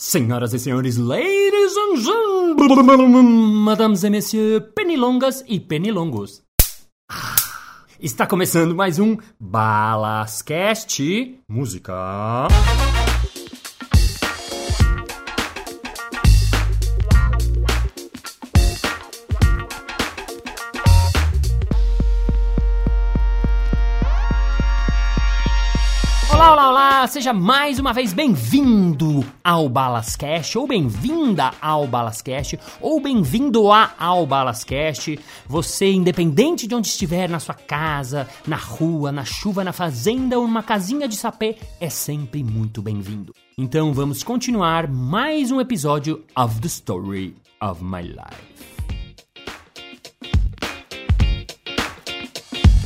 Senhoras e senhores, ladies and gentlemen, madames et messieurs, penilongas e penilongos. Está começando mais um Balascast Música. Seja mais uma vez bem-vindo ao Balascast, ou bem-vinda ao Balascast, ou bem-vindo a ao Balascast. Você, independente de onde estiver, na sua casa, na rua, na chuva, na fazenda ou numa casinha de sapê, é sempre muito bem-vindo. Então vamos continuar mais um episódio of the Story of My Life.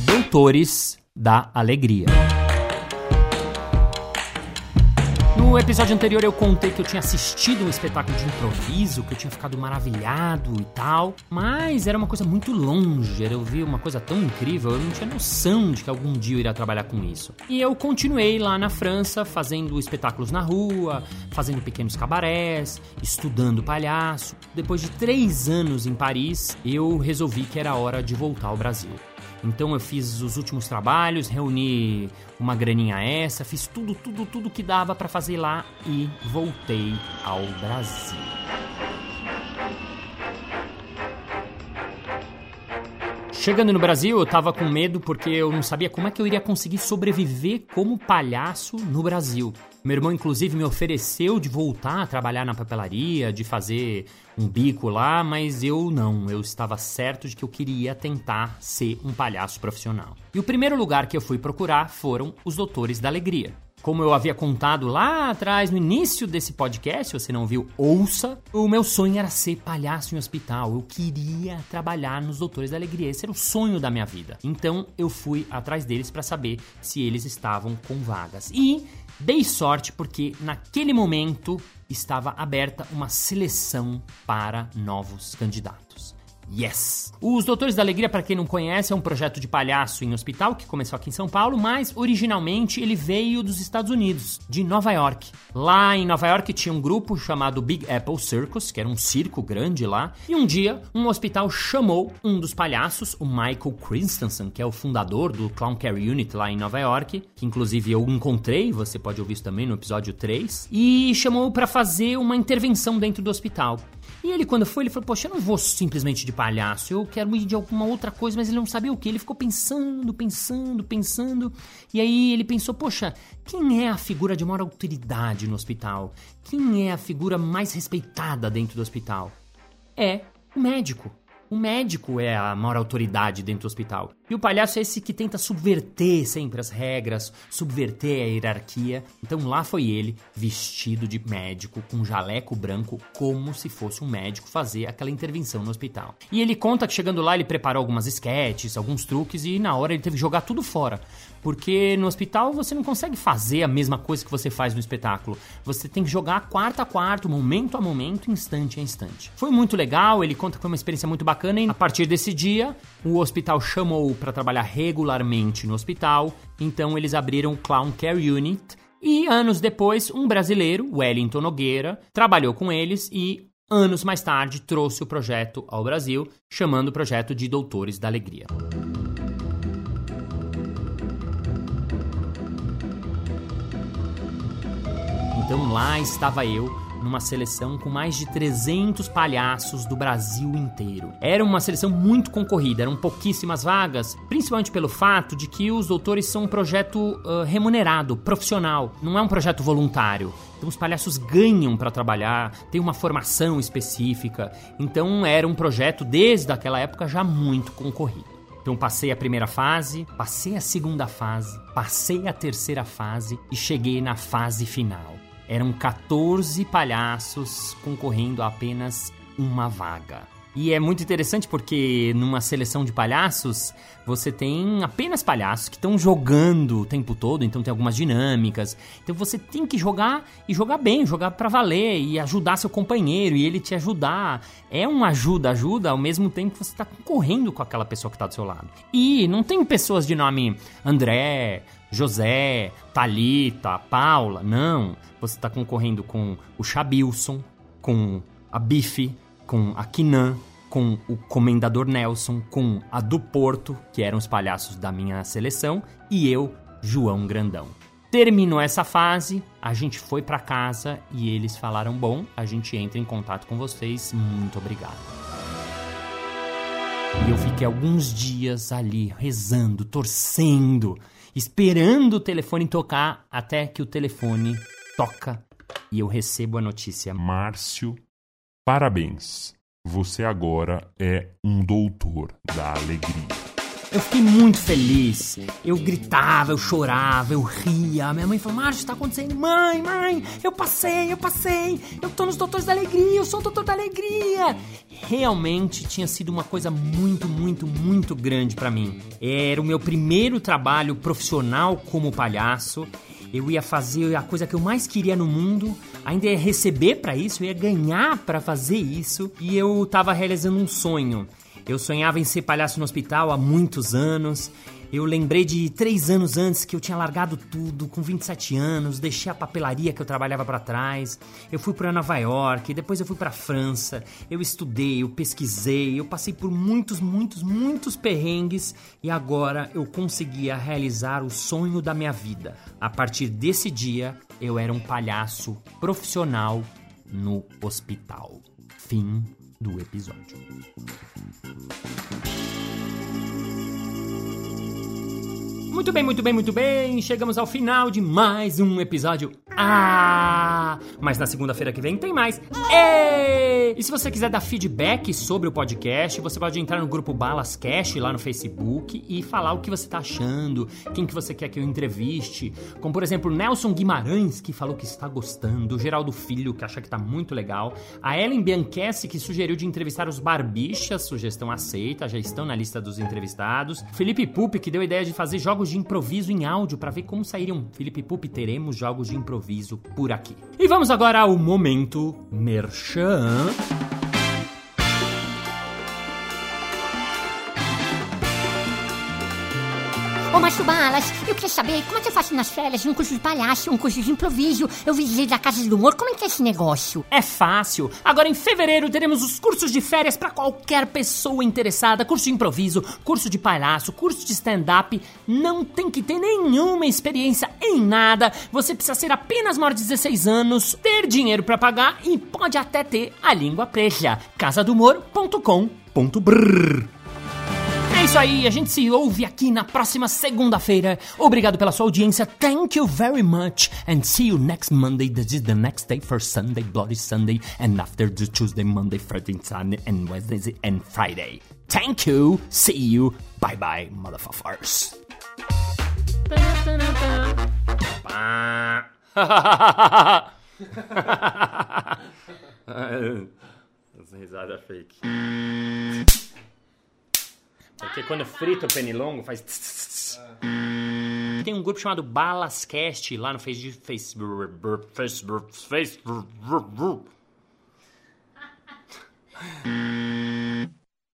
Doutores da Alegria. No episódio anterior eu contei que eu tinha assistido um espetáculo de improviso, que eu tinha ficado maravilhado e tal, mas era uma coisa muito longe, eu vi uma coisa tão incrível, eu não tinha noção de que algum dia eu iria trabalhar com isso. E eu continuei lá na França, fazendo espetáculos na rua, fazendo pequenos cabarés, estudando palhaço. Depois de três anos em Paris, eu resolvi que era hora de voltar ao Brasil. Então eu fiz os últimos trabalhos, reuni uma graninha essa, fiz tudo, tudo, tudo que dava para fazer lá e voltei ao Brasil. Chegando no Brasil, eu tava com medo porque eu não sabia como é que eu iria conseguir sobreviver como palhaço no Brasil. Meu irmão, inclusive, me ofereceu de voltar a trabalhar na papelaria, de fazer um bico lá, mas eu não. Eu estava certo de que eu queria tentar ser um palhaço profissional. E o primeiro lugar que eu fui procurar foram os Doutores da Alegria. Como eu havia contado lá atrás, no início desse podcast, se você não viu, ouça. O meu sonho era ser palhaço em hospital. Eu queria trabalhar nos Doutores da Alegria. Esse era o sonho da minha vida. Então eu fui atrás deles para saber se eles estavam com vagas. E dei sorte porque naquele momento estava aberta uma seleção para novos candidatos. Yes! Os Doutores da Alegria, para quem não conhece, é um projeto de palhaço em hospital que começou aqui em São Paulo, mas originalmente ele veio dos Estados Unidos, de Nova York. Lá em Nova York tinha um grupo chamado Big Apple Circus, que era um circo grande lá, e um dia um hospital chamou um dos palhaços, o Michael Christensen, que é o fundador do Clown Care Unit lá em Nova York, que inclusive eu encontrei, você pode ouvir isso também no episódio 3, e chamou para fazer uma intervenção dentro do hospital. E ele, quando foi, ele falou: Poxa, eu não vou simplesmente de palhaço, eu quero ir de alguma outra coisa, mas ele não sabia o que. Ele ficou pensando, pensando, pensando. E aí ele pensou: Poxa, quem é a figura de maior autoridade no hospital? Quem é a figura mais respeitada dentro do hospital? É o médico. O médico é a maior autoridade dentro do hospital. E o palhaço é esse que tenta subverter sempre as regras, subverter a hierarquia. Então lá foi ele, vestido de médico, com um jaleco branco, como se fosse um médico fazer aquela intervenção no hospital. E ele conta que chegando lá ele preparou algumas sketches, alguns truques e na hora ele teve que jogar tudo fora. Porque no hospital você não consegue fazer a mesma coisa que você faz no espetáculo. Você tem que jogar quarto a quarto, momento a momento, instante a instante. Foi muito legal, ele conta que foi uma experiência muito bacana e a partir desse dia o hospital chamou para trabalhar regularmente no hospital, então eles abriram o Clown Care Unit. E anos depois um brasileiro, Wellington Nogueira, trabalhou com eles e anos mais tarde trouxe o projeto ao Brasil, chamando o projeto de Doutores da Alegria. Então lá estava eu numa seleção com mais de 300 palhaços do Brasil inteiro. Era uma seleção muito concorrida, eram pouquíssimas vagas, principalmente pelo fato de que os doutores são um projeto uh, remunerado, profissional, não é um projeto voluntário. Então os palhaços ganham para trabalhar, tem uma formação específica. Então era um projeto desde aquela época já muito concorrido. Então passei a primeira fase, passei a segunda fase, passei a terceira fase e cheguei na fase final. Eram 14 palhaços concorrendo a apenas uma vaga. E é muito interessante porque numa seleção de palhaços, você tem apenas palhaços que estão jogando o tempo todo, então tem algumas dinâmicas. Então você tem que jogar e jogar bem, jogar para valer e ajudar seu companheiro e ele te ajudar. É um ajuda, ajuda ao mesmo tempo que você está concorrendo com aquela pessoa que está do seu lado. E não tem pessoas de nome André, José, Talita, Paula. Não. Você está concorrendo com o Chabilson, com a Bife, com a Kinan, com o Comendador Nelson, com a do Porto, que eram os palhaços da minha seleção, e eu, João Grandão. Terminou essa fase, a gente foi para casa e eles falaram: "Bom, a gente entra em contato com vocês. Muito obrigado". E eu fiquei alguns dias ali rezando, torcendo, esperando o telefone tocar até que o telefone toca e eu recebo a notícia. Márcio, parabéns. Você agora é um doutor da alegria. Eu fiquei muito feliz. Eu gritava, eu chorava, eu ria. Minha mãe falou: Márcio, tá acontecendo? Mãe, mãe, eu passei, eu passei. Eu tô nos Doutores da Alegria, eu sou o Doutor da Alegria. Realmente tinha sido uma coisa muito, muito, muito grande para mim. Era o meu primeiro trabalho profissional como palhaço. Eu ia fazer a coisa que eu mais queria no mundo, ainda ia receber para isso, eu ia ganhar para fazer isso, e eu tava realizando um sonho. Eu sonhava em ser palhaço no hospital há muitos anos. Eu lembrei de três anos antes que eu tinha largado tudo, com 27 anos, deixei a papelaria que eu trabalhava para trás. Eu fui para Nova York, depois eu fui para França. Eu estudei, eu pesquisei, eu passei por muitos, muitos, muitos perrengues e agora eu conseguia realizar o sonho da minha vida. A partir desse dia, eu era um palhaço profissional no hospital. Fim do episódio. Muito bem, muito bem, muito bem. Chegamos ao final de mais um episódio. Ah! Mas na segunda-feira que vem tem mais. Ei! E se você quiser dar feedback sobre o podcast, você pode entrar no grupo Balas Cash lá no Facebook e falar o que você tá achando, quem que você quer que eu entreviste. Como por exemplo, Nelson Guimarães, que falou que está gostando, Geraldo Filho, que acha que tá muito legal, a Ellen Bianchessi, que sugeriu de entrevistar os Barbichas, sugestão aceita, já estão na lista dos entrevistados. Felipe Pupi, que deu a ideia de fazer jogos de improviso em áudio para ver como sairiam. Felipe Pupi, teremos jogos de improviso por aqui. E vamos agora ao momento Merchan. Ô, Márcio Balas, eu queria saber como é que eu faço nas férias um curso de palhaço, um curso de improviso. Eu visitei da Casa do Humor, como é que é esse negócio? É fácil. Agora em fevereiro teremos os cursos de férias para qualquer pessoa interessada. Curso de improviso, curso de palhaço, curso de stand-up. Não tem que ter nenhuma experiência em nada. Você precisa ser apenas maior de 16 anos, ter dinheiro para pagar e pode até ter a língua presa. casadumor.com.br é isso aí, a gente se ouve aqui na próxima segunda-feira. Obrigado pela sua audiência. Thank you very much. And see you next Monday. This is the next day for Sunday, Bloody Sunday. And after the Tuesday, Monday, Friday, Sunday, and Wednesday, and Friday. Thank you. See you. Bye bye, motherfuckers. Risada fake. Porque quando frita o pernilongo faz. Tem um grupo chamado Balascast lá no Facebook. Facebook. Facebook. Facebook.